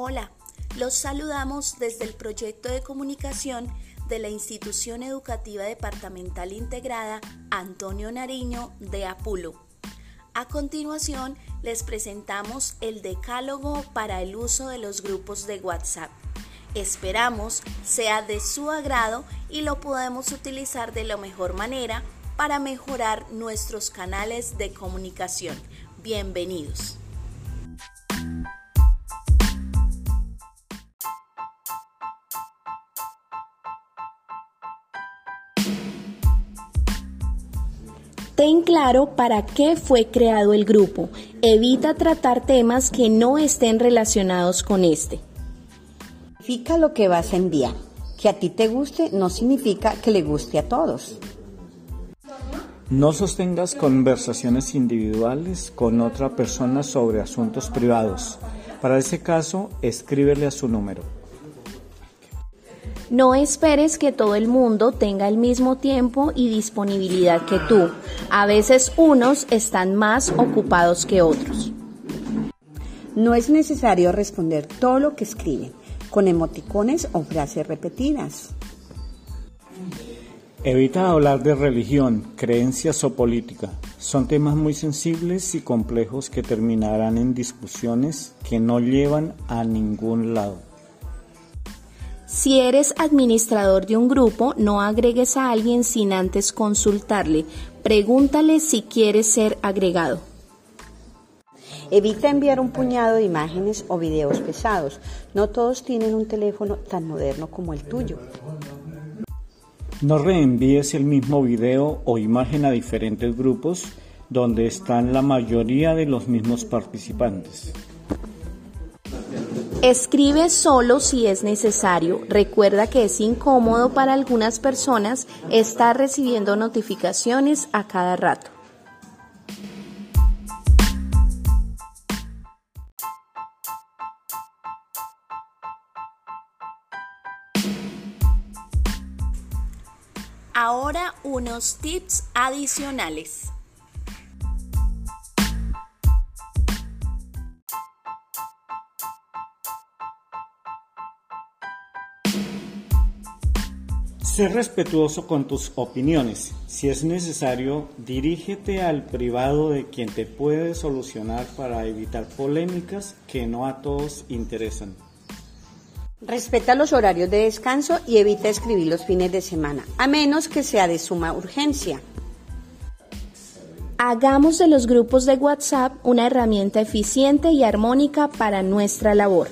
Hola, los saludamos desde el proyecto de comunicación de la Institución Educativa Departamental Integrada Antonio Nariño de Apulo. A continuación, les presentamos el decálogo para el uso de los grupos de WhatsApp. Esperamos sea de su agrado y lo podemos utilizar de la mejor manera para mejorar nuestros canales de comunicación. Bienvenidos. Ten claro para qué fue creado el grupo. Evita tratar temas que no estén relacionados con este. Significa lo que vas a enviar. Que a ti te guste no significa que le guste a todos. No sostengas conversaciones individuales con otra persona sobre asuntos privados. Para ese caso, escríbele a su número. No esperes que todo el mundo tenga el mismo tiempo y disponibilidad que tú. A veces unos están más ocupados que otros. No es necesario responder todo lo que escriben con emoticones o frases repetidas. Evita hablar de religión, creencias o política. Son temas muy sensibles y complejos que terminarán en discusiones que no llevan a ningún lado. Si eres administrador de un grupo, no agregues a alguien sin antes consultarle. Pregúntale si quiere ser agregado. Evita enviar un puñado de imágenes o videos pesados. No todos tienen un teléfono tan moderno como el tuyo. No reenvíes el mismo video o imagen a diferentes grupos donde están la mayoría de los mismos participantes. Escribe solo si es necesario. Recuerda que es incómodo para algunas personas estar recibiendo notificaciones a cada rato. Ahora unos tips adicionales. Sé respetuoso con tus opiniones. Si es necesario, dirígete al privado de quien te puede solucionar para evitar polémicas que no a todos interesan. Respeta los horarios de descanso y evita escribir los fines de semana, a menos que sea de suma urgencia. Hagamos de los grupos de WhatsApp una herramienta eficiente y armónica para nuestra labor.